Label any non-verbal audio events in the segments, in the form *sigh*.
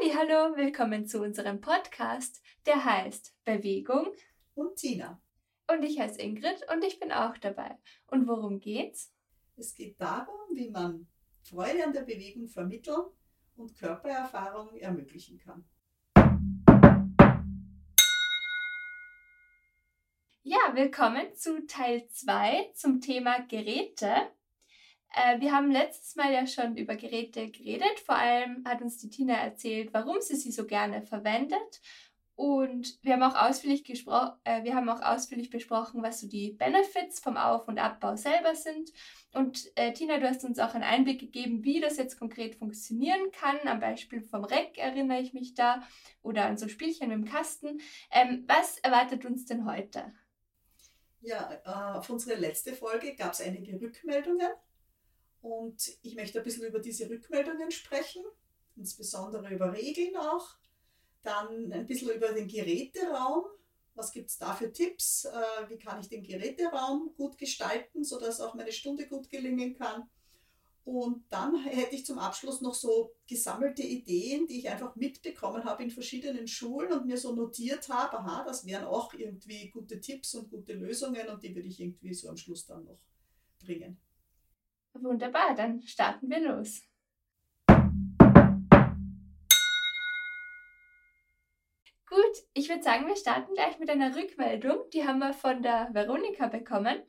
Hallo, willkommen zu unserem Podcast, der heißt Bewegung und Tina. Und ich heiße Ingrid und ich bin auch dabei. Und worum geht's? Es geht darum, wie man Freude an der Bewegung vermitteln und Körpererfahrung ermöglichen kann. Ja, willkommen zu Teil 2 zum Thema Geräte. Äh, wir haben letztes Mal ja schon über Geräte geredet. Vor allem hat uns die Tina erzählt, warum sie sie so gerne verwendet. Und wir haben auch ausführlich, gespro äh, wir haben auch ausführlich besprochen, was so die Benefits vom Auf- und Abbau selber sind. Und äh, Tina, du hast uns auch einen Einblick gegeben, wie das jetzt konkret funktionieren kann. Am Beispiel vom Reck erinnere ich mich da oder an so Spielchen mit dem Kasten. Ähm, was erwartet uns denn heute? Ja, äh, auf unsere letzte Folge gab es einige Rückmeldungen und ich möchte ein bisschen über diese Rückmeldungen sprechen, insbesondere über Regeln auch. Dann ein bisschen über den Geräteraum. Was gibt es da für Tipps? Äh, wie kann ich den Geräteraum gut gestalten, sodass auch meine Stunde gut gelingen kann? Und dann hätte ich zum Abschluss noch so gesammelte Ideen, die ich einfach mitbekommen habe in verschiedenen Schulen und mir so notiert habe, aha, das wären auch irgendwie gute Tipps und gute Lösungen und die würde ich irgendwie so am Schluss dann noch bringen. Wunderbar, dann starten wir los. Gut, ich würde sagen, wir starten gleich mit einer Rückmeldung. Die haben wir von der Veronika bekommen.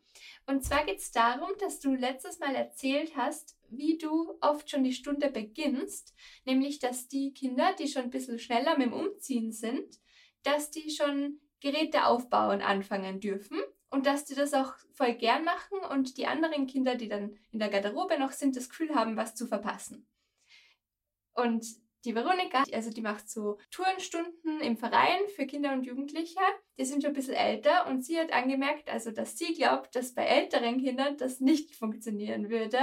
Und zwar geht es darum, dass du letztes Mal erzählt hast, wie du oft schon die Stunde beginnst. Nämlich, dass die Kinder, die schon ein bisschen schneller mit dem Umziehen sind, dass die schon Geräte aufbauen anfangen dürfen und dass die das auch voll gern machen und die anderen Kinder, die dann in der Garderobe noch sind, das Gefühl haben, was zu verpassen. Und die Veronika, also die macht so Tourenstunden im Verein für Kinder und Jugendliche. Die sind schon ein bisschen älter und sie hat angemerkt, also dass sie glaubt, dass bei älteren Kindern das nicht funktionieren würde,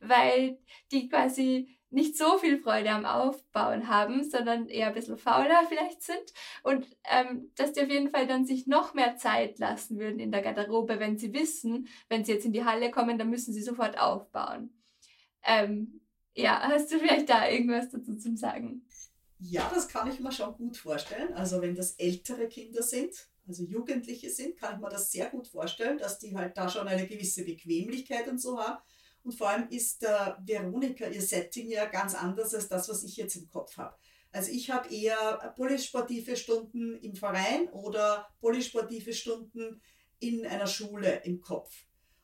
weil die quasi nicht so viel Freude am Aufbauen haben, sondern eher ein bisschen fauler vielleicht sind und ähm, dass die auf jeden Fall dann sich noch mehr Zeit lassen würden in der Garderobe, wenn sie wissen, wenn sie jetzt in die Halle kommen, dann müssen sie sofort aufbauen. Ähm, ja, hast du vielleicht da irgendwas dazu zu sagen? Ja, das kann ich mir schon gut vorstellen. Also wenn das ältere Kinder sind, also Jugendliche sind, kann ich mir das sehr gut vorstellen, dass die halt da schon eine gewisse Bequemlichkeit und so haben. Und vor allem ist äh, Veronika ihr Setting ja ganz anders als das, was ich jetzt im Kopf habe. Also ich habe eher polysportive Stunden im Verein oder polysportive Stunden in einer Schule im Kopf.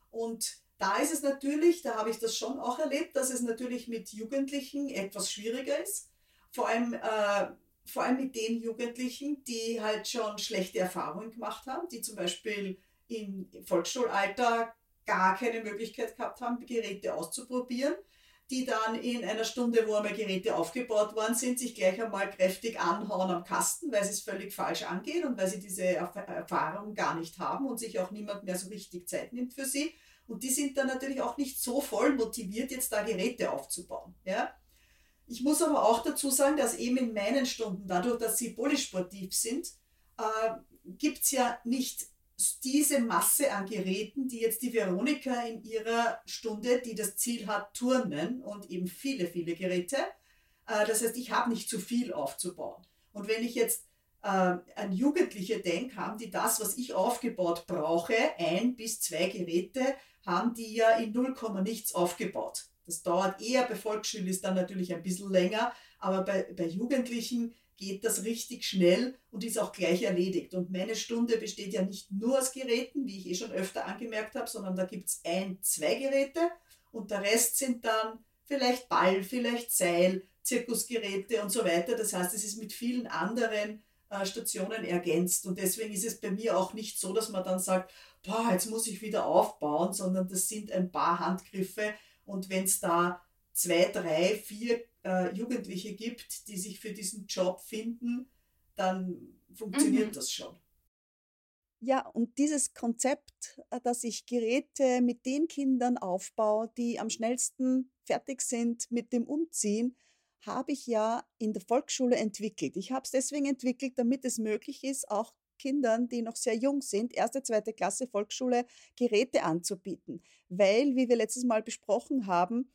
Und da ist es natürlich, da habe ich das schon auch erlebt, dass es natürlich mit Jugendlichen etwas schwieriger ist. Vor allem, äh, vor allem mit den Jugendlichen, die halt schon schlechte Erfahrungen gemacht haben, die zum Beispiel im Volksschulalter gar keine Möglichkeit gehabt haben, Geräte auszuprobieren, die dann in einer Stunde, wo einmal Geräte aufgebaut worden sind, sich gleich einmal kräftig anhauen am Kasten, weil sie es völlig falsch angehen und weil sie diese Erfahrung gar nicht haben und sich auch niemand mehr so richtig Zeit nimmt für sie. Und die sind dann natürlich auch nicht so voll motiviert, jetzt da Geräte aufzubauen. Ja? Ich muss aber auch dazu sagen, dass eben in meinen Stunden, dadurch, dass sie polysportiv sind, äh, gibt es ja nicht diese Masse an Geräten, die jetzt die Veronika in ihrer Stunde, die das Ziel hat, turnen und eben viele, viele Geräte. Äh, das heißt, ich habe nicht zu viel aufzubauen. Und wenn ich jetzt äh, an Jugendliche denke, haben die das, was ich aufgebaut brauche, ein bis zwei Geräte, haben die ja in 0, nichts aufgebaut. Das dauert eher, bei Volksschule ist dann natürlich ein bisschen länger, aber bei, bei Jugendlichen geht das richtig schnell und ist auch gleich erledigt. Und meine Stunde besteht ja nicht nur aus Geräten, wie ich eh schon öfter angemerkt habe, sondern da gibt es ein, zwei Geräte und der Rest sind dann vielleicht Ball, vielleicht Seil, Zirkusgeräte und so weiter. Das heißt, es ist mit vielen anderen äh, Stationen ergänzt. Und deswegen ist es bei mir auch nicht so, dass man dann sagt, boah, jetzt muss ich wieder aufbauen, sondern das sind ein paar Handgriffe. Und wenn es da zwei, drei, vier äh, Jugendliche gibt, die sich für diesen Job finden, dann funktioniert mhm. das schon. Ja, und dieses Konzept, äh, dass ich Geräte mit den Kindern aufbaue, die am schnellsten fertig sind mit dem Umziehen, habe ich ja in der Volksschule entwickelt. Ich habe es deswegen entwickelt, damit es möglich ist, auch Kindern, die noch sehr jung sind, erste, zweite Klasse Volksschule, Geräte anzubieten. Weil, wie wir letztes Mal besprochen haben,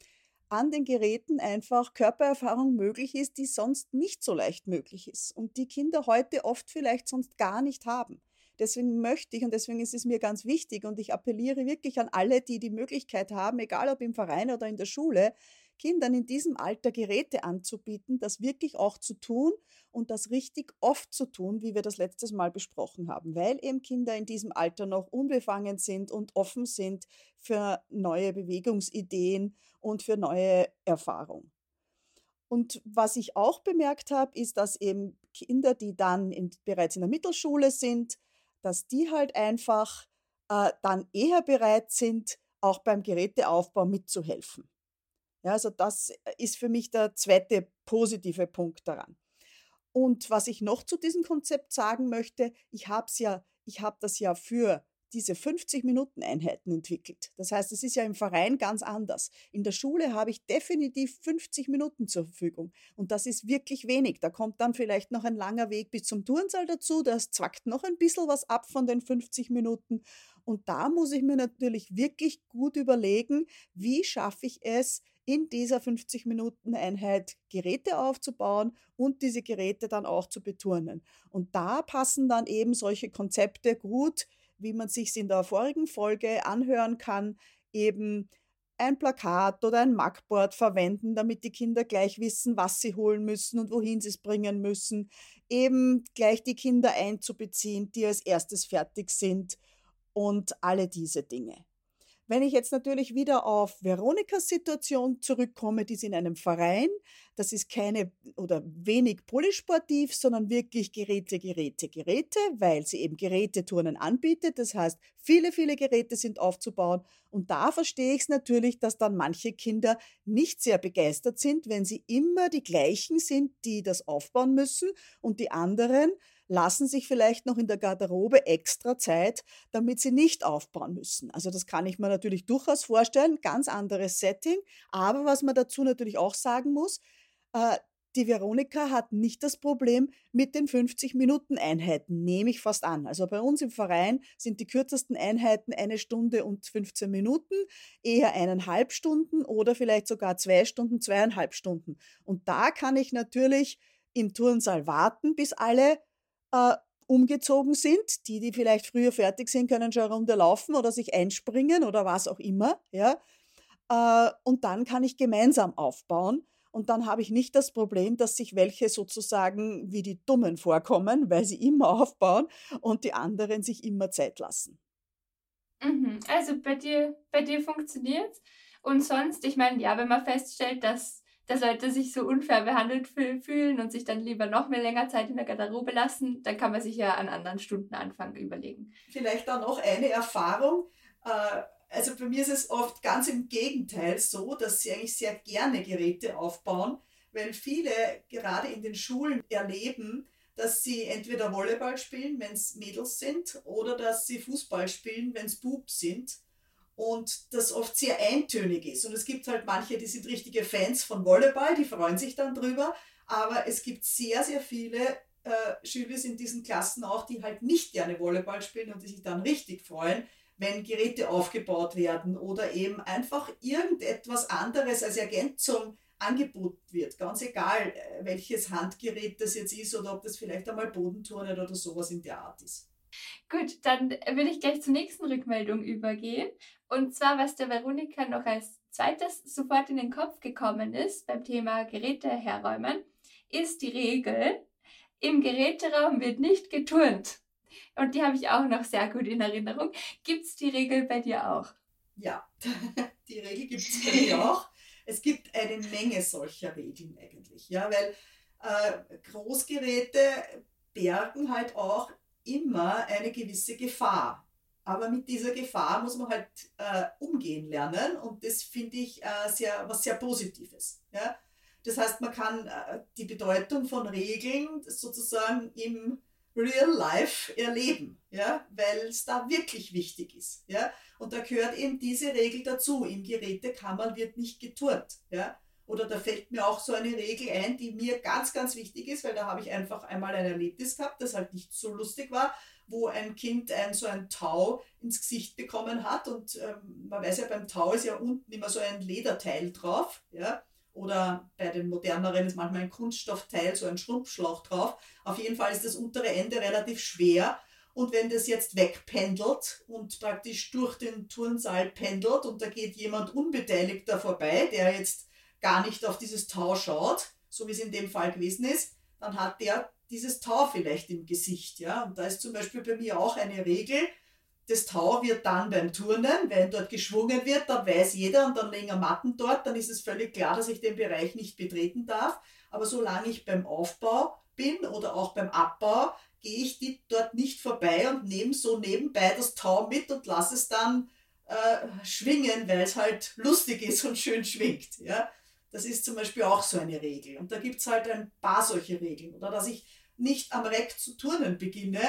an den Geräten einfach Körpererfahrung möglich ist, die sonst nicht so leicht möglich ist und die Kinder heute oft vielleicht sonst gar nicht haben. Deswegen möchte ich und deswegen ist es mir ganz wichtig und ich appelliere wirklich an alle, die die Möglichkeit haben, egal ob im Verein oder in der Schule, Kindern in diesem Alter Geräte anzubieten, das wirklich auch zu tun und das richtig oft zu tun, wie wir das letztes Mal besprochen haben, weil eben Kinder in diesem Alter noch unbefangen sind und offen sind für neue Bewegungsideen und für neue Erfahrungen. Und was ich auch bemerkt habe, ist, dass eben Kinder, die dann in, bereits in der Mittelschule sind, dass die halt einfach äh, dann eher bereit sind, auch beim Geräteaufbau mitzuhelfen. Ja, also das äh, ist für mich der zweite positive Punkt daran. Und was ich noch zu diesem Konzept sagen möchte, ich habe ja, ich habe das ja für diese 50-Minuten-Einheiten entwickelt. Das heißt, es ist ja im Verein ganz anders. In der Schule habe ich definitiv 50 Minuten zur Verfügung. Und das ist wirklich wenig. Da kommt dann vielleicht noch ein langer Weg bis zum Turnsaal dazu. Das zwackt noch ein bisschen was ab von den 50 Minuten. Und da muss ich mir natürlich wirklich gut überlegen, wie schaffe ich es, in dieser 50-Minuten-Einheit Geräte aufzubauen und diese Geräte dann auch zu beturnen. Und da passen dann eben solche Konzepte gut, wie man sich in der vorigen Folge anhören kann, eben ein Plakat oder ein Mackboard verwenden, damit die Kinder gleich wissen, was sie holen müssen und wohin sie es bringen müssen. Eben gleich die Kinder einzubeziehen, die als erstes fertig sind und alle diese Dinge. Wenn ich jetzt natürlich wieder auf Veronikas Situation zurückkomme, die ist in einem Verein, das ist keine oder wenig polysportiv, sondern wirklich Geräte, Geräte, Geräte, weil sie eben Geräteturnen anbietet. Das heißt, viele, viele Geräte sind aufzubauen. Und da verstehe ich es natürlich, dass dann manche Kinder nicht sehr begeistert sind, wenn sie immer die gleichen sind, die das aufbauen müssen und die anderen lassen sich vielleicht noch in der Garderobe extra Zeit, damit sie nicht aufbauen müssen. Also das kann ich mir natürlich durchaus vorstellen, ganz anderes Setting. Aber was man dazu natürlich auch sagen muss, äh, die Veronika hat nicht das Problem mit den 50-Minuten-Einheiten, nehme ich fast an. Also bei uns im Verein sind die kürzesten Einheiten eine Stunde und 15 Minuten, eher eineinhalb Stunden oder vielleicht sogar zwei Stunden, zweieinhalb Stunden. Und da kann ich natürlich im Turnsaal warten, bis alle äh, umgezogen sind. Die, die vielleicht früher fertig sind, können schon eine Runde laufen oder sich einspringen oder was auch immer. Ja? Äh, und dann kann ich gemeinsam aufbauen. Und dann habe ich nicht das Problem, dass sich welche sozusagen wie die Dummen vorkommen, weil sie immer aufbauen und die anderen sich immer Zeit lassen. Mhm. Also bei dir, bei dir funktioniert Und sonst, ich meine, ja, wenn man feststellt, dass dass Leute sich so unfair behandelt fühlen und sich dann lieber noch mehr länger Zeit in der Garderobe lassen, dann kann man sich ja an anderen Stunden anfangen überlegen. Vielleicht auch noch eine Erfahrung. Äh, also bei mir ist es oft ganz im Gegenteil so, dass sie eigentlich sehr gerne Geräte aufbauen, weil viele gerade in den Schulen erleben, dass sie entweder Volleyball spielen, wenn es Mädels sind, oder dass sie Fußball spielen, wenn es Bubs sind und das oft sehr eintönig ist. Und es gibt halt manche, die sind richtige Fans von Volleyball, die freuen sich dann drüber, aber es gibt sehr, sehr viele äh, Schüler in diesen Klassen auch, die halt nicht gerne Volleyball spielen und die sich dann richtig freuen, wenn Geräte aufgebaut werden oder eben einfach irgendetwas anderes als Ergänzung angeboten wird. Ganz egal, äh, welches Handgerät das jetzt ist oder ob das vielleicht einmal Bodenturnen oder sowas in der Art ist. Gut, dann will ich gleich zur nächsten Rückmeldung übergehen. Und zwar, was der Veronika noch als zweites sofort in den Kopf gekommen ist beim Thema Geräte herräumen, ist die Regel, im Geräteraum wird nicht geturnt. Und die habe ich auch noch sehr gut in Erinnerung. Gibt es die Regel bei dir auch? Ja, *laughs* die Regel gibt es bei mir auch. Es gibt eine Menge solcher Regeln eigentlich, ja, weil äh, Großgeräte bergen halt auch immer eine gewisse Gefahr. Aber mit dieser Gefahr muss man halt äh, umgehen lernen und das finde ich äh, sehr, was sehr Positives. Ja? Das heißt, man kann äh, die Bedeutung von Regeln sozusagen im Real Life erleben, ja? weil es da wirklich wichtig ist. Ja? Und da gehört eben diese Regel dazu. Im Gerätekammer wird nicht geturnt. Ja? Oder da fällt mir auch so eine Regel ein, die mir ganz, ganz wichtig ist, weil da habe ich einfach einmal ein Erlebnis gehabt, das halt nicht so lustig war, wo ein Kind ein, so ein Tau ins Gesicht bekommen hat. Und ähm, man weiß ja, beim Tau ist ja unten immer so ein Lederteil drauf. Ja? Oder bei den moderneren ist manchmal ein Kunststoffteil, so ein Schrumpfschlauch drauf. Auf jeden Fall ist das untere Ende relativ schwer. Und wenn das jetzt wegpendelt und praktisch durch den Turnsaal pendelt und da geht jemand Unbeteiligter vorbei, der jetzt gar nicht auf dieses Tau schaut, so wie es in dem Fall gewesen ist, dann hat der dieses Tau vielleicht im Gesicht. Ja? Und da ist zum Beispiel bei mir auch eine Regel, das Tau wird dann beim Turnen, wenn dort geschwungen wird, dann weiß jeder und dann legen Matten dort, dann ist es völlig klar, dass ich den Bereich nicht betreten darf. Aber solange ich beim Aufbau bin oder auch beim Abbau, gehe ich die dort nicht vorbei und nehme so nebenbei das Tau mit und lasse es dann äh, schwingen, weil es halt lustig ist und schön schwingt. Ja? Das ist zum Beispiel auch so eine Regel. Und da gibt es halt ein paar solche Regeln. Oder dass ich nicht am Reck zu turnen beginne,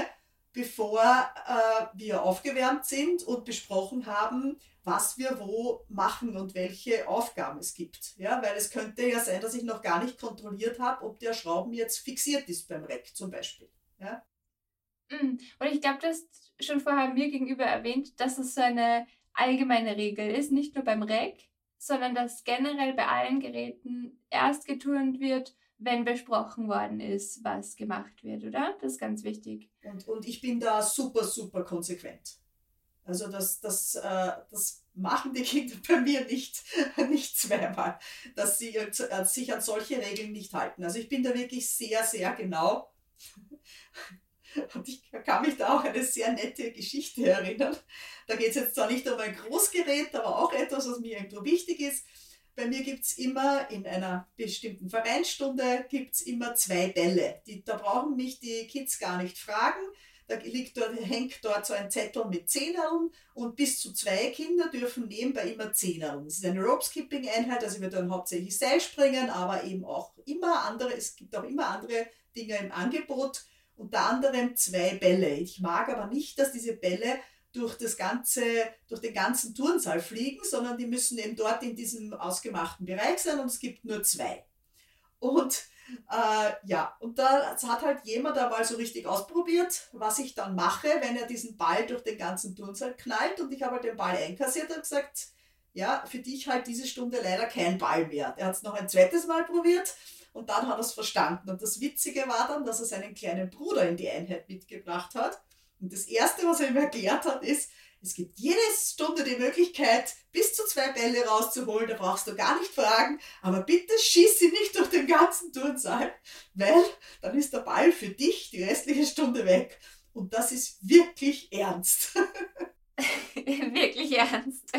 bevor äh, wir aufgewärmt sind und besprochen haben, was wir wo machen und welche Aufgaben es gibt. Ja, weil es könnte ja sein, dass ich noch gar nicht kontrolliert habe, ob der Schrauben jetzt fixiert ist beim Reck zum Beispiel. Ja? Mm, und ich glaube, du hast schon vorher mir gegenüber erwähnt, dass es so eine allgemeine Regel ist, nicht nur beim Reck, sondern dass generell bei allen Geräten erst geturnt wird, wenn besprochen worden ist, was gemacht wird, oder? Das ist ganz wichtig. Und, und ich bin da super, super konsequent. Also das, das, äh, das machen die Kinder *laughs* bei mir nicht, *laughs* nicht zweimal, dass sie äh, sich an solche Regeln nicht halten. Also ich bin da wirklich sehr, sehr genau. *laughs* Und ich kann mich da auch eine sehr nette Geschichte erinnern. Da geht es jetzt zwar nicht um ein Großgerät, aber auch etwas, was mir irgendwo wichtig ist. Bei mir gibt es immer in einer bestimmten Vereinsstunde gibt's immer zwei Bälle. Die, da brauchen mich die Kids gar nicht fragen. Da liegt dort, hängt dort so ein Zettel mit Zehnern und bis zu zwei Kinder dürfen nebenbei immer Zehnern. Das ist eine Rope-Skipping-Einheit, also wir dann hauptsächlich Seilspringen, aber eben auch immer andere, es gibt auch immer andere Dinge im Angebot, unter anderem zwei Bälle. Ich mag aber nicht, dass diese Bälle durch, das ganze, durch den ganzen Turnsaal fliegen, sondern die müssen eben dort in diesem ausgemachten Bereich sein und es gibt nur zwei. Und äh, ja, und da hat halt jemand einmal so richtig ausprobiert, was ich dann mache, wenn er diesen Ball durch den ganzen Turnsaal knallt und ich habe halt den Ball einkassiert und gesagt, ja, für dich halt diese Stunde leider kein Ball mehr. Er hat es noch ein zweites Mal probiert und dann hat er es verstanden. Und das Witzige war dann, dass er seinen kleinen Bruder in die Einheit mitgebracht hat und das Erste, was er ihm erklärt hat, ist, es gibt jede Stunde die Möglichkeit, bis zu zwei Bälle rauszuholen, da brauchst du gar nicht fragen, aber bitte schieß sie nicht durch den ganzen Turnsaal, weil dann ist der Ball für dich die restliche Stunde weg. Und das ist wirklich ernst. *laughs* *laughs* wirklich ernst.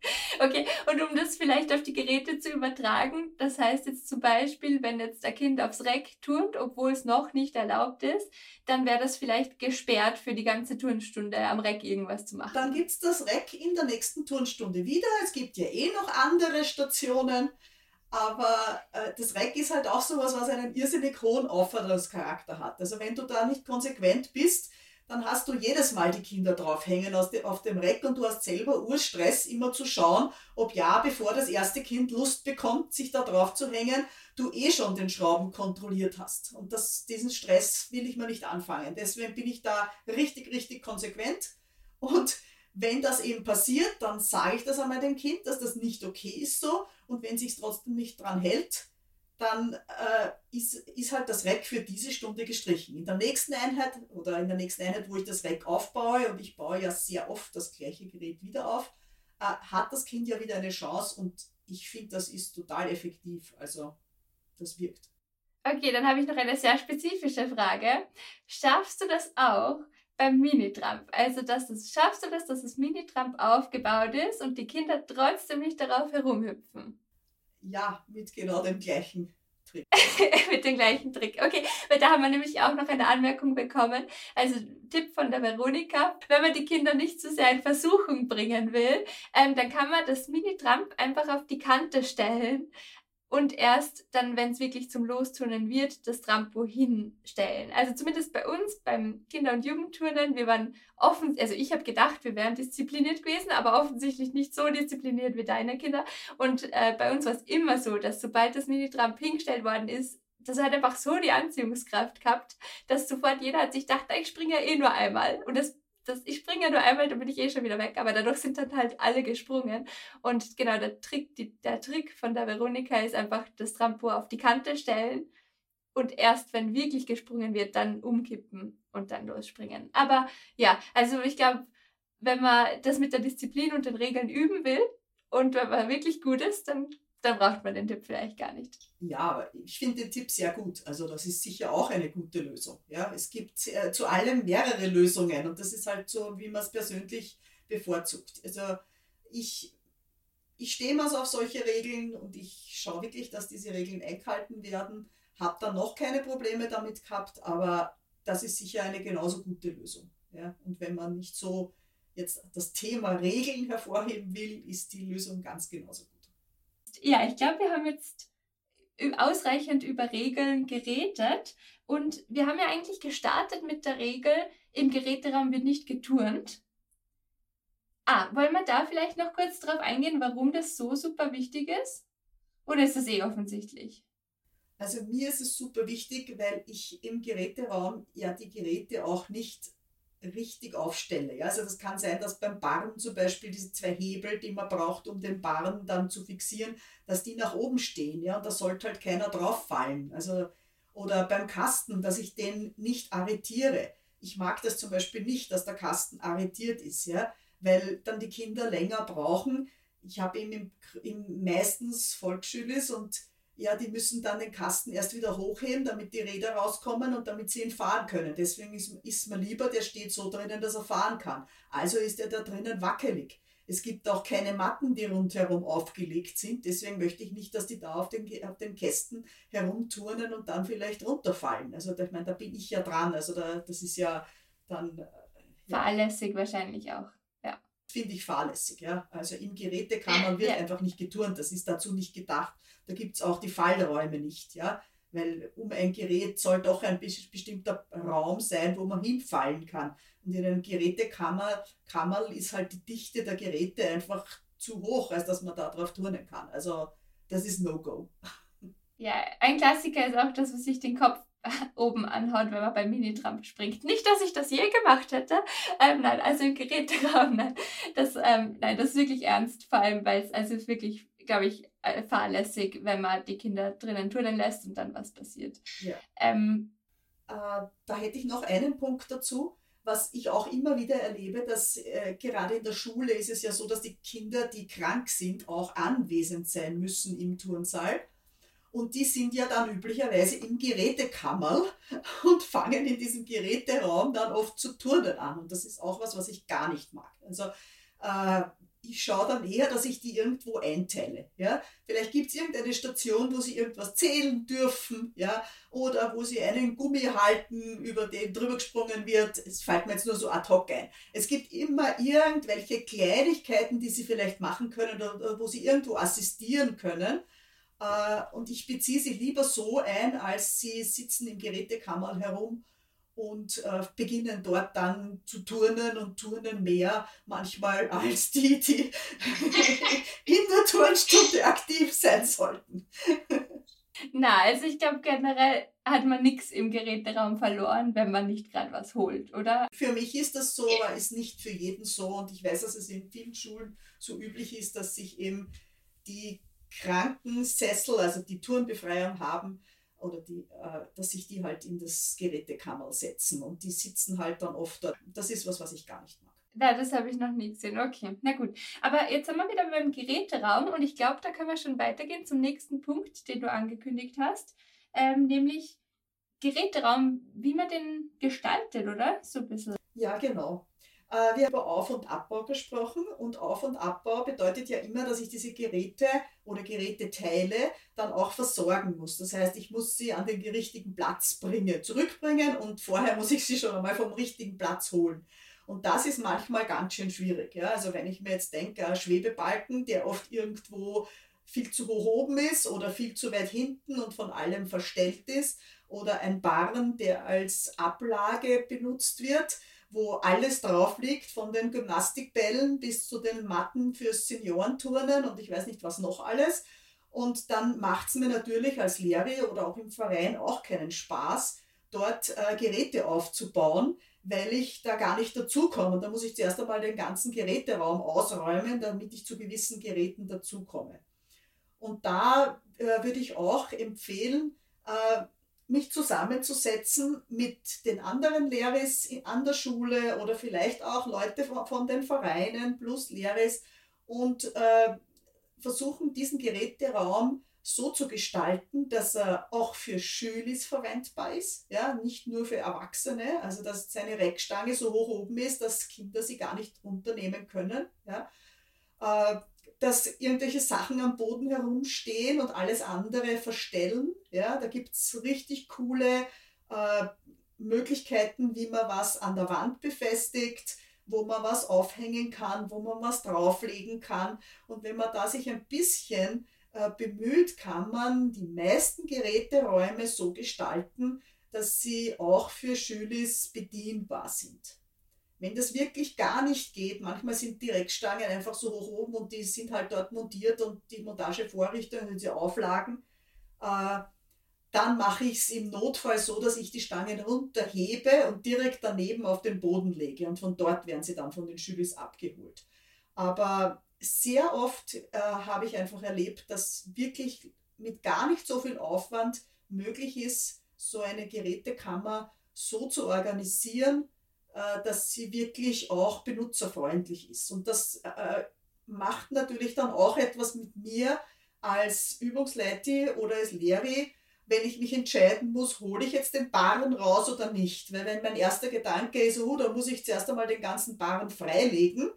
*laughs* Okay, und um das vielleicht auf die Geräte zu übertragen, das heißt jetzt zum Beispiel, wenn jetzt ein Kind aufs Reck turnt, obwohl es noch nicht erlaubt ist, dann wäre das vielleicht gesperrt für die ganze Turnstunde am Reck irgendwas zu machen. Dann gibt es das Reck in der nächsten Turnstunde wieder. Es gibt ja eh noch andere Stationen. Aber äh, das Reck ist halt auch sowas, was einen irrsinnig hohen Aufforderungscharakter hat. Also wenn du da nicht konsequent bist, dann hast du jedes Mal die Kinder draufhängen auf dem Reck und du hast selber Urstress, immer zu schauen, ob ja, bevor das erste Kind Lust bekommt, sich da drauf zu hängen, du eh schon den Schrauben kontrolliert hast. Und das, diesen Stress will ich mir nicht anfangen. Deswegen bin ich da richtig, richtig konsequent. Und wenn das eben passiert, dann sage ich das einmal dem Kind, dass das nicht okay ist so. Und wenn sich trotzdem nicht dran hält, dann äh, ist, ist halt das Rack für diese Stunde gestrichen. In der nächsten Einheit oder in der nächsten Einheit, wo ich das Rack aufbaue, und ich baue ja sehr oft das gleiche Gerät wieder auf, äh, hat das Kind ja wieder eine Chance und ich finde, das ist total effektiv. Also das wirkt. Okay, dann habe ich noch eine sehr spezifische Frage. Schaffst du das auch beim Minitramp? Also, dass das, schaffst du das, dass das Minitramp aufgebaut ist und die Kinder trotzdem nicht darauf herumhüpfen? Ja, mit genau dem gleichen Trick. *laughs* mit dem gleichen Trick. Okay, weil da haben wir nämlich auch noch eine Anmerkung bekommen. Also Tipp von der Veronika, wenn man die Kinder nicht zu sehr in Versuchung bringen will, ähm, dann kann man das Mini-Tramp einfach auf die Kante stellen und erst dann, wenn es wirklich zum Losturnen wird, das Trampo hinstellen. Also zumindest bei uns, beim Kinder- und Jugendturnen, wir waren offen, also ich habe gedacht, wir wären diszipliniert gewesen, aber offensichtlich nicht so diszipliniert wie deine Kinder. Und äh, bei uns war es immer so, dass sobald das Mini-Tramp hingestellt worden ist, das hat einfach so die Anziehungskraft gehabt, dass sofort jeder hat sich gedacht, ich springe ja eh nur einmal. Und das das, ich springe ja nur einmal, dann bin ich eh schon wieder weg. Aber dadurch sind dann halt alle gesprungen. Und genau, der Trick, die, der Trick von der Veronika ist einfach das Trampo auf die Kante stellen und erst wenn wirklich gesprungen wird, dann umkippen und dann losspringen. Aber ja, also ich glaube, wenn man das mit der Disziplin und den Regeln üben will und wenn man wirklich gut ist, dann dann braucht man den Tipp vielleicht gar nicht. Ja, aber ich finde den Tipp sehr gut. Also das ist sicher auch eine gute Lösung. Ja, es gibt äh, zu allem mehrere Lösungen und das ist halt so, wie man es persönlich bevorzugt. Also ich, ich stehe mal so auf solche Regeln und ich schaue wirklich, dass diese Regeln eingehalten werden. Habe dann noch keine Probleme damit gehabt, aber das ist sicher eine genauso gute Lösung. Ja? Und wenn man nicht so jetzt das Thema Regeln hervorheben will, ist die Lösung ganz genauso gut ja, ich glaube, wir haben jetzt ausreichend über Regeln geredet und wir haben ja eigentlich gestartet mit der Regel, im Geräteraum wird nicht geturnt. Ah, wollen wir da vielleicht noch kurz drauf eingehen, warum das so super wichtig ist? Oder ist das eh offensichtlich? Also mir ist es super wichtig, weil ich im Geräteraum ja die Geräte auch nicht richtig aufstelle. Ja? Also das kann sein, dass beim Barren zum Beispiel diese zwei Hebel, die man braucht, um den Barren dann zu fixieren, dass die nach oben stehen. Ja? Und da sollte halt keiner drauf fallen. Also, oder beim Kasten, dass ich den nicht arretiere. Ich mag das zum Beispiel nicht, dass der Kasten arretiert ist, ja? weil dann die Kinder länger brauchen. Ich habe eben im, im meistens Volksschülis und ja, die müssen dann den Kasten erst wieder hochheben, damit die Räder rauskommen und damit sie ihn fahren können. Deswegen ist, ist mir lieber, der steht so drinnen, dass er fahren kann. Also ist er da drinnen wackelig. Es gibt auch keine Matten, die rundherum aufgelegt sind. Deswegen möchte ich nicht, dass die da auf den, auf den Kästen herumturnen und dann vielleicht runterfallen. Also ich meine, da bin ich ja dran. Also da, das ist ja dann... Äh, ja. Fahrlässig wahrscheinlich auch. Finde ich fahrlässig. Ja? Also im Gerätekammer wird einfach nicht geturnt. Das ist dazu nicht gedacht da gibt es auch die Fallräume nicht, ja. Weil um ein Gerät soll doch ein bestimmter Raum sein, wo man hinfallen kann. Und in einem Gerätekammer Kammerl ist halt die Dichte der Geräte einfach zu hoch, als dass man da drauf turnen kann. Also das ist No-Go. Ja, ein Klassiker ist auch das, was sich den Kopf *laughs* oben anhaut, wenn man beim Minitramp springt. Nicht, dass ich das je gemacht hätte. Ähm, nein, also im Geräteraum, nein. Das, ähm, nein, das ist wirklich ernst, vor allem, weil es also wirklich glaube ich, äh, fahrlässig, wenn man die Kinder drinnen turnen lässt und dann was passiert. Ja. Ähm, äh, da hätte ich noch einen Punkt dazu, was ich auch immer wieder erlebe, dass äh, gerade in der Schule ist es ja so, dass die Kinder, die krank sind, auch anwesend sein müssen im Turnsaal. Und die sind ja dann üblicherweise im Gerätekammer und fangen in diesem Geräteraum dann oft zu turnen an. Und das ist auch was, was ich gar nicht mag. Also äh, ich schaue dann eher, dass ich die irgendwo einteile. Ja? Vielleicht gibt es irgendeine Station, wo sie irgendwas zählen dürfen, ja? oder wo sie einen Gummi halten, über den drüber gesprungen wird. Es fällt mir jetzt nur so ad hoc ein. Es gibt immer irgendwelche Kleinigkeiten, die sie vielleicht machen können oder wo sie irgendwo assistieren können. Äh, und ich beziehe sie lieber so ein, als sie sitzen im Gerätekammer herum und äh, beginnen dort dann zu turnen und turnen mehr manchmal *laughs* als die, die *laughs* in der Turnstunde aktiv sein sollten. *laughs* Na, also ich glaube generell hat man nichts im Geräteraum verloren, wenn man nicht gerade was holt, oder? Für mich ist das so, aber ist nicht für jeden so und ich weiß, dass es in vielen Schulen so üblich ist, dass sich eben die Krankensessel, also die Turnbefreiung haben, oder die, äh, dass sich die halt in das Gerätekammer setzen und die sitzen halt dann oft dort. Das ist was, was ich gar nicht mag. Ja, das habe ich noch nie gesehen. Okay, na gut. Aber jetzt sind wir wieder beim Geräteraum und ich glaube, da können wir schon weitergehen zum nächsten Punkt, den du angekündigt hast, ähm, nämlich Geräteraum, wie man den gestaltet, oder? So ein bisschen. Ja, genau. Äh, wir haben über Auf- und Abbau gesprochen und Auf- und Abbau bedeutet ja immer, dass ich diese Geräte oder Geräteteile dann auch versorgen muss. Das heißt, ich muss sie an den richtigen Platz bringen, zurückbringen und vorher muss ich sie schon einmal vom richtigen Platz holen. Und das ist manchmal ganz schön schwierig. Ja? Also wenn ich mir jetzt denke, ein Schwebebalken, der oft irgendwo viel zu hoch oben ist oder viel zu weit hinten und von allem verstellt ist oder ein Barren, der als Ablage benutzt wird, wo alles drauf liegt, von den Gymnastikbällen bis zu den Matten fürs Seniorenturnen und ich weiß nicht was noch alles. Und dann macht es mir natürlich als Lehrer oder auch im Verein auch keinen Spaß, dort äh, Geräte aufzubauen, weil ich da gar nicht dazukomme. Und da muss ich zuerst einmal den ganzen Geräteraum ausräumen, damit ich zu gewissen Geräten dazukomme. Und da äh, würde ich auch empfehlen, äh, mich zusammenzusetzen mit den anderen Lehrers an der Schule oder vielleicht auch Leute von den Vereinen plus Lehrers und äh, versuchen, diesen Geräteraum so zu gestalten, dass er auch für Schülis verwendbar ist, ja, nicht nur für Erwachsene, also dass seine Reckstange so hoch oben ist, dass Kinder sie gar nicht runternehmen können, ja, äh, dass irgendwelche Sachen am Boden herumstehen und alles andere verstellen, ja, da gibt es richtig coole äh, Möglichkeiten, wie man was an der Wand befestigt, wo man was aufhängen kann, wo man was drauflegen kann. Und wenn man da sich ein bisschen äh, bemüht, kann man die meisten Geräteräume so gestalten, dass sie auch für Schülis bedienbar sind. Wenn das wirklich gar nicht geht, manchmal sind die Reckstangen einfach so hoch oben und die sind halt dort montiert und die Montagevorrichtungen und die Auflagen, äh, dann mache ich es im Notfall so, dass ich die Stangen runterhebe und direkt daneben auf den Boden lege und von dort werden sie dann von den Schülis abgeholt. Aber sehr oft äh, habe ich einfach erlebt, dass wirklich mit gar nicht so viel Aufwand möglich ist, so eine Gerätekammer so zu organisieren, dass sie wirklich auch benutzerfreundlich ist. Und das äh, macht natürlich dann auch etwas mit mir als Übungsleiti oder als Lehrer, wenn ich mich entscheiden muss, hole ich jetzt den Barren raus oder nicht. Weil wenn mein erster Gedanke ist, oh, da muss ich zuerst einmal den ganzen Barren freilegen,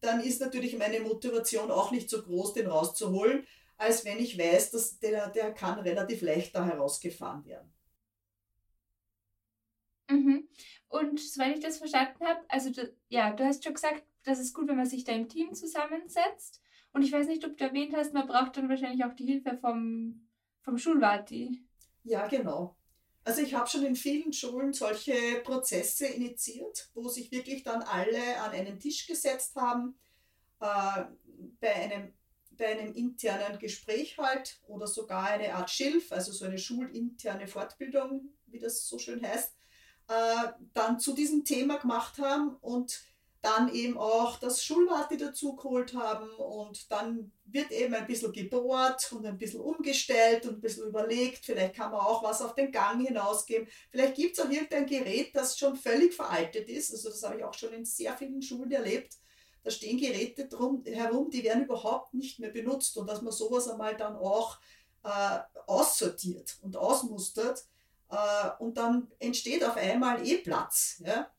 dann ist natürlich meine Motivation auch nicht so groß, den rauszuholen, als wenn ich weiß, dass der, der kann relativ leicht da herausgefahren werden. Mhm. Und soweit ich das verstanden habe, also du, ja, du hast schon gesagt, das ist gut, wenn man sich da im Team zusammensetzt. Und ich weiß nicht, ob du erwähnt hast, man braucht dann wahrscheinlich auch die Hilfe vom, vom Schulwati. Ja, genau. Also ich habe schon in vielen Schulen solche Prozesse initiiert, wo sich wirklich dann alle an einen Tisch gesetzt haben, äh, bei, einem, bei einem internen Gespräch halt oder sogar eine Art Schilf, also so eine schulinterne Fortbildung, wie das so schön heißt, äh, dann zu diesem Thema gemacht haben und dann eben auch das Schulwarte dazu geholt haben. Und dann wird eben ein bisschen gebohrt und ein bisschen umgestellt und ein bisschen überlegt, vielleicht kann man auch was auf den Gang hinausgeben, vielleicht gibt es auch irgendein Gerät, das schon völlig veraltet ist, also das habe ich auch schon in sehr vielen Schulen erlebt, da stehen Geräte drum, herum, die werden überhaupt nicht mehr benutzt. Und dass man sowas einmal dann auch äh, aussortiert und ausmustert und dann entsteht auf einmal eh Platz. Ja?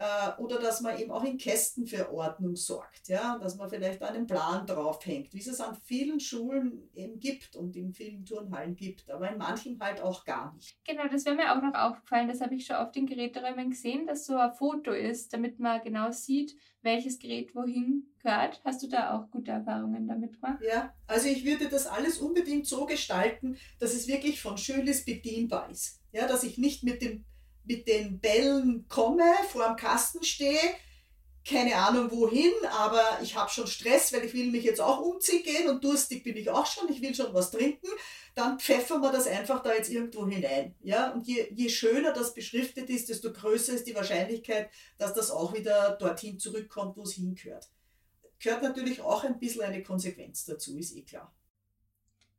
Äh, oder dass man eben auch in Kästen für Ordnung sorgt, ja, dass man vielleicht einen Plan draufhängt, wie es an vielen Schulen eben gibt und in vielen Turnhallen gibt, aber in manchen halt auch gar nicht. Genau, das wäre mir auch noch aufgefallen, das habe ich schon auf den Geräteräumen gesehen, dass so ein Foto ist, damit man genau sieht, welches Gerät wohin gehört. Hast du da auch gute Erfahrungen damit gemacht? Ja, also ich würde das alles unbedingt so gestalten, dass es wirklich von Schülis bedienbar ist. Ja, dass ich nicht mit dem mit den Bällen komme, vor dem Kasten stehe, keine Ahnung wohin, aber ich habe schon Stress, weil ich will mich jetzt auch umziehen gehen und durstig bin ich auch schon, ich will schon was trinken, dann pfeffern wir das einfach da jetzt irgendwo hinein. Ja? Und je, je schöner das beschriftet ist, desto größer ist die Wahrscheinlichkeit, dass das auch wieder dorthin zurückkommt, wo es hingehört. Gehört natürlich auch ein bisschen eine Konsequenz dazu, ist eh klar.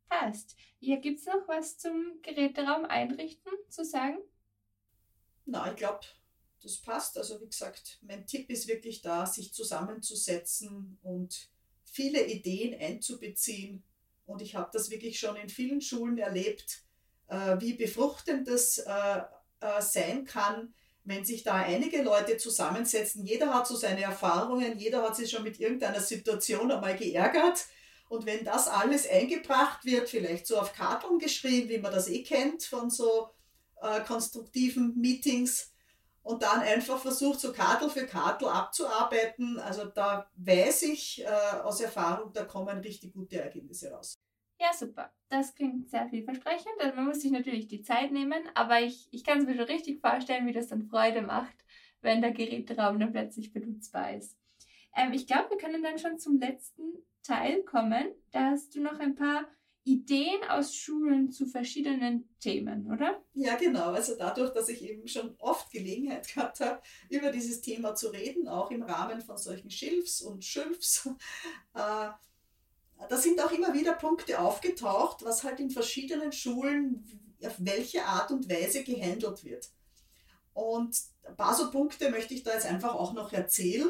Passt. Ja, gibt es noch was zum Geräteraum einrichten zu sagen? Na, ich glaube, das passt. Also wie gesagt, mein Tipp ist wirklich da, sich zusammenzusetzen und viele Ideen einzubeziehen. Und ich habe das wirklich schon in vielen Schulen erlebt, äh, wie befruchtend das äh, äh, sein kann, wenn sich da einige Leute zusammensetzen. Jeder hat so seine Erfahrungen, jeder hat sich schon mit irgendeiner Situation einmal geärgert. Und wenn das alles eingebracht wird, vielleicht so auf Karton geschrieben, wie man das eh kennt von so äh, konstruktiven Meetings und dann einfach versucht, so Kartel für Kartel abzuarbeiten. Also da weiß ich äh, aus Erfahrung, da kommen richtig gute Ergebnisse raus. Ja, super. Das klingt sehr vielversprechend. Also man muss sich natürlich die Zeit nehmen, aber ich, ich kann es mir schon richtig vorstellen, wie das dann Freude macht, wenn der Geräteraum dann plötzlich benutzbar ist. Ähm, ich glaube, wir können dann schon zum letzten Teil kommen. Da hast du noch ein paar Ideen aus Schulen zu verschiedenen Themen, oder? Ja, genau. Also dadurch, dass ich eben schon oft Gelegenheit gehabt habe, über dieses Thema zu reden, auch im Rahmen von solchen Schilfs und Schülfs, *laughs* äh, da sind auch immer wieder Punkte aufgetaucht, was halt in verschiedenen Schulen auf welche Art und Weise gehandelt wird. Und ein paar so Punkte möchte ich da jetzt einfach auch noch erzählen.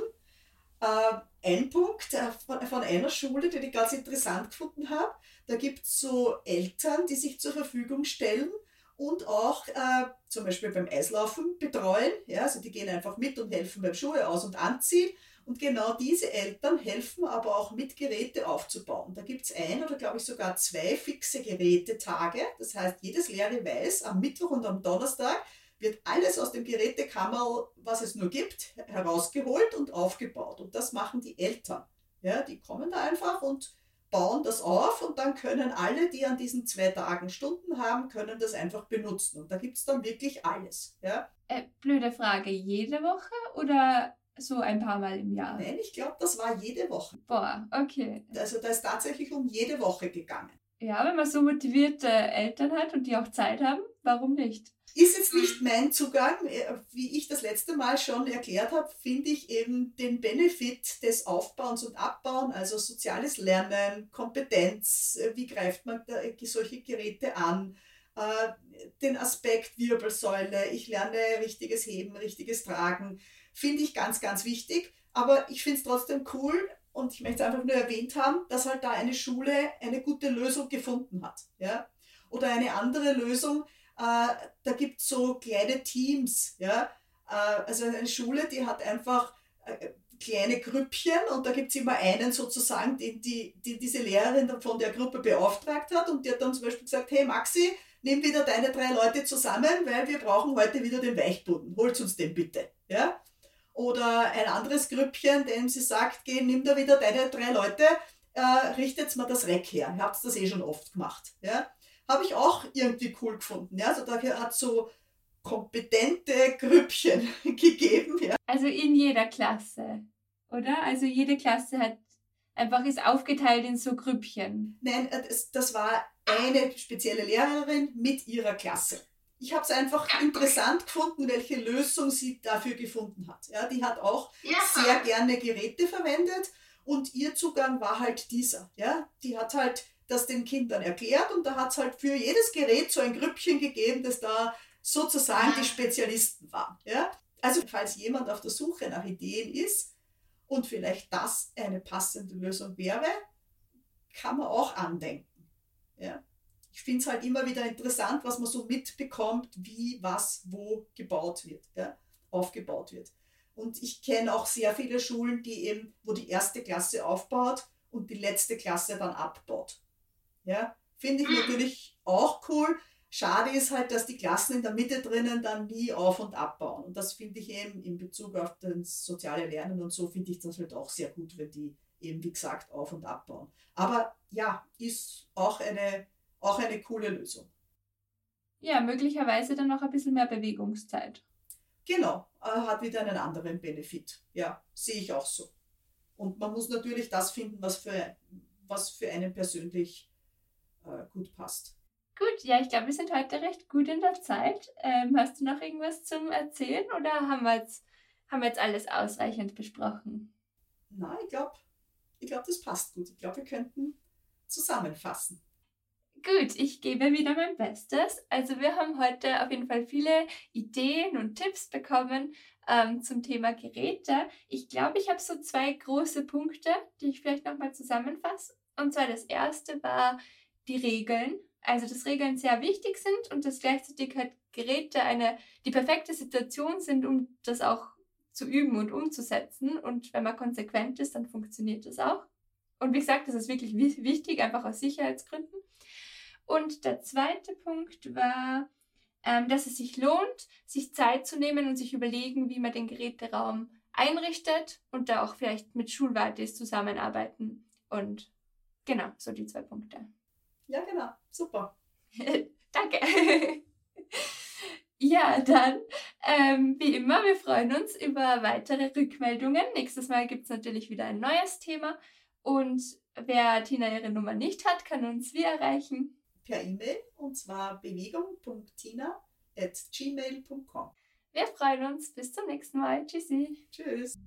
Äh, ein Punkt äh, von, einer Schule, den ich ganz interessant gefunden habe, da gibt es so Eltern, die sich zur Verfügung stellen und auch äh, zum Beispiel beim Eislaufen betreuen. Ja, also die gehen einfach mit und helfen beim Schuhe aus- und anziehen. Und genau diese Eltern helfen aber auch mit, Geräte aufzubauen. Da gibt es ein oder glaube ich sogar zwei fixe Gerätetage. Das heißt, jedes Lehrer weiß, am Mittwoch und am Donnerstag wird alles aus dem Gerätekammer, was es nur gibt, herausgeholt und aufgebaut. Und das machen die Eltern. Ja, die kommen da einfach und bauen das auf und dann können alle, die an diesen zwei Tagen Stunden haben, können das einfach benutzen. Und da gibt es dann wirklich alles. Ja? Äh, blöde Frage, jede Woche oder so ein paar Mal im Jahr? Nein, ich glaube, das war jede Woche. Boah, okay. Also da ist tatsächlich um jede Woche gegangen. Ja, wenn man so motivierte Eltern hat und die auch Zeit haben, warum nicht? Ist jetzt nicht mein Zugang. Äh, wie ich das letzte Mal schon erklärt habe, finde ich eben den Benefit des Aufbauens und Abbauen, also soziales Lernen, Kompetenz, äh, wie greift man solche Geräte an, äh, den Aspekt Wirbelsäule, ich lerne richtiges Heben, richtiges Tragen, finde ich ganz, ganz wichtig. Aber ich finde es trotzdem cool und ich möchte es einfach nur erwähnt haben, dass halt da eine Schule eine gute Lösung gefunden hat. Ja? Oder eine andere Lösung, äh, da gibt es so kleine Teams. Ja? Äh, also eine Schule, die hat einfach äh, kleine Grüppchen und da gibt es immer einen sozusagen, den die, die diese Lehrerin von der Gruppe beauftragt hat und die hat dann zum Beispiel gesagt, hey Maxi, nimm wieder deine drei Leute zusammen, weil wir brauchen heute wieder den Weichboden. Holt uns den bitte. Ja? Oder ein anderes Grüppchen, dem sie sagt, geh, nimm da wieder deine drei Leute, äh, richtet mal das Reck her. Ihr habt das eh schon oft gemacht. Ja? Habe ich auch irgendwie cool gefunden. Ja? Also da hat so kompetente Grüppchen *laughs* gegeben. Ja? Also in jeder Klasse, oder? Also jede Klasse hat einfach ist aufgeteilt in so Grüppchen. Nein, äh, das, das war eine spezielle Lehrerin mit ihrer Klasse. Ich habe es einfach interessant gefunden, welche Lösung sie dafür gefunden hat. Ja, die hat auch ja. sehr gerne Geräte verwendet und ihr Zugang war halt dieser. Ja, die hat halt das den Kindern erklärt und da hat es halt für jedes Gerät so ein Grüppchen gegeben, das da sozusagen die Spezialisten waren. Ja? Also falls jemand auf der Suche nach Ideen ist und vielleicht das eine passende Lösung wäre, kann man auch andenken. Ja? Ich finde es halt immer wieder interessant, was man so mitbekommt, wie was wo gebaut wird, ja? aufgebaut wird. Und ich kenne auch sehr viele Schulen, die eben, wo die erste Klasse aufbaut und die letzte Klasse dann abbaut. Ja, finde ich natürlich auch cool. Schade ist halt, dass die Klassen in der Mitte drinnen dann nie auf- und abbauen. Und das finde ich eben in Bezug auf das soziale Lernen und so finde ich das halt auch sehr gut, wenn die eben, wie gesagt, auf- und abbauen. Aber ja, ist auch eine, auch eine coole Lösung. Ja, möglicherweise dann noch ein bisschen mehr Bewegungszeit. Genau, äh, hat wieder einen anderen Benefit. Ja, sehe ich auch so. Und man muss natürlich das finden, was für, was für einen persönlich äh, gut passt. Gut, ja, ich glaube, wir sind heute recht gut in der Zeit. Ähm, hast du noch irgendwas zum Erzählen oder haben wir jetzt, haben wir jetzt alles ausreichend besprochen? Nein, ich glaube, ich glaub, das passt gut. Ich glaube, wir könnten zusammenfassen. Gut, ich gebe wieder mein Bestes. Also wir haben heute auf jeden Fall viele Ideen und Tipps bekommen ähm, zum Thema Geräte. Ich glaube, ich habe so zwei große Punkte, die ich vielleicht nochmal zusammenfasse. Und zwar das erste war, die Regeln. Also dass Regeln sehr wichtig sind und dass gleichzeitig halt Geräte eine die perfekte Situation sind, um das auch zu üben und umzusetzen. Und wenn man konsequent ist, dann funktioniert das auch. Und wie gesagt, das ist wirklich wichtig, einfach aus Sicherheitsgründen. Und der zweite Punkt war, ähm, dass es sich lohnt, sich Zeit zu nehmen und sich überlegen, wie man den Geräteraum einrichtet und da auch vielleicht mit Schulwartis zusammenarbeiten. Und genau, so die zwei Punkte. Ja, genau. Super. *laughs* Danke. *laughs* ja, dann, ähm, wie immer, wir freuen uns über weitere Rückmeldungen. Nächstes Mal gibt es natürlich wieder ein neues Thema. Und wer Tina ihre Nummer nicht hat, kann uns wie erreichen? Per E-Mail und zwar bewegung.tina.gmail.com. Wir freuen uns. Bis zum nächsten Mal. Tschüssi. Tschüss.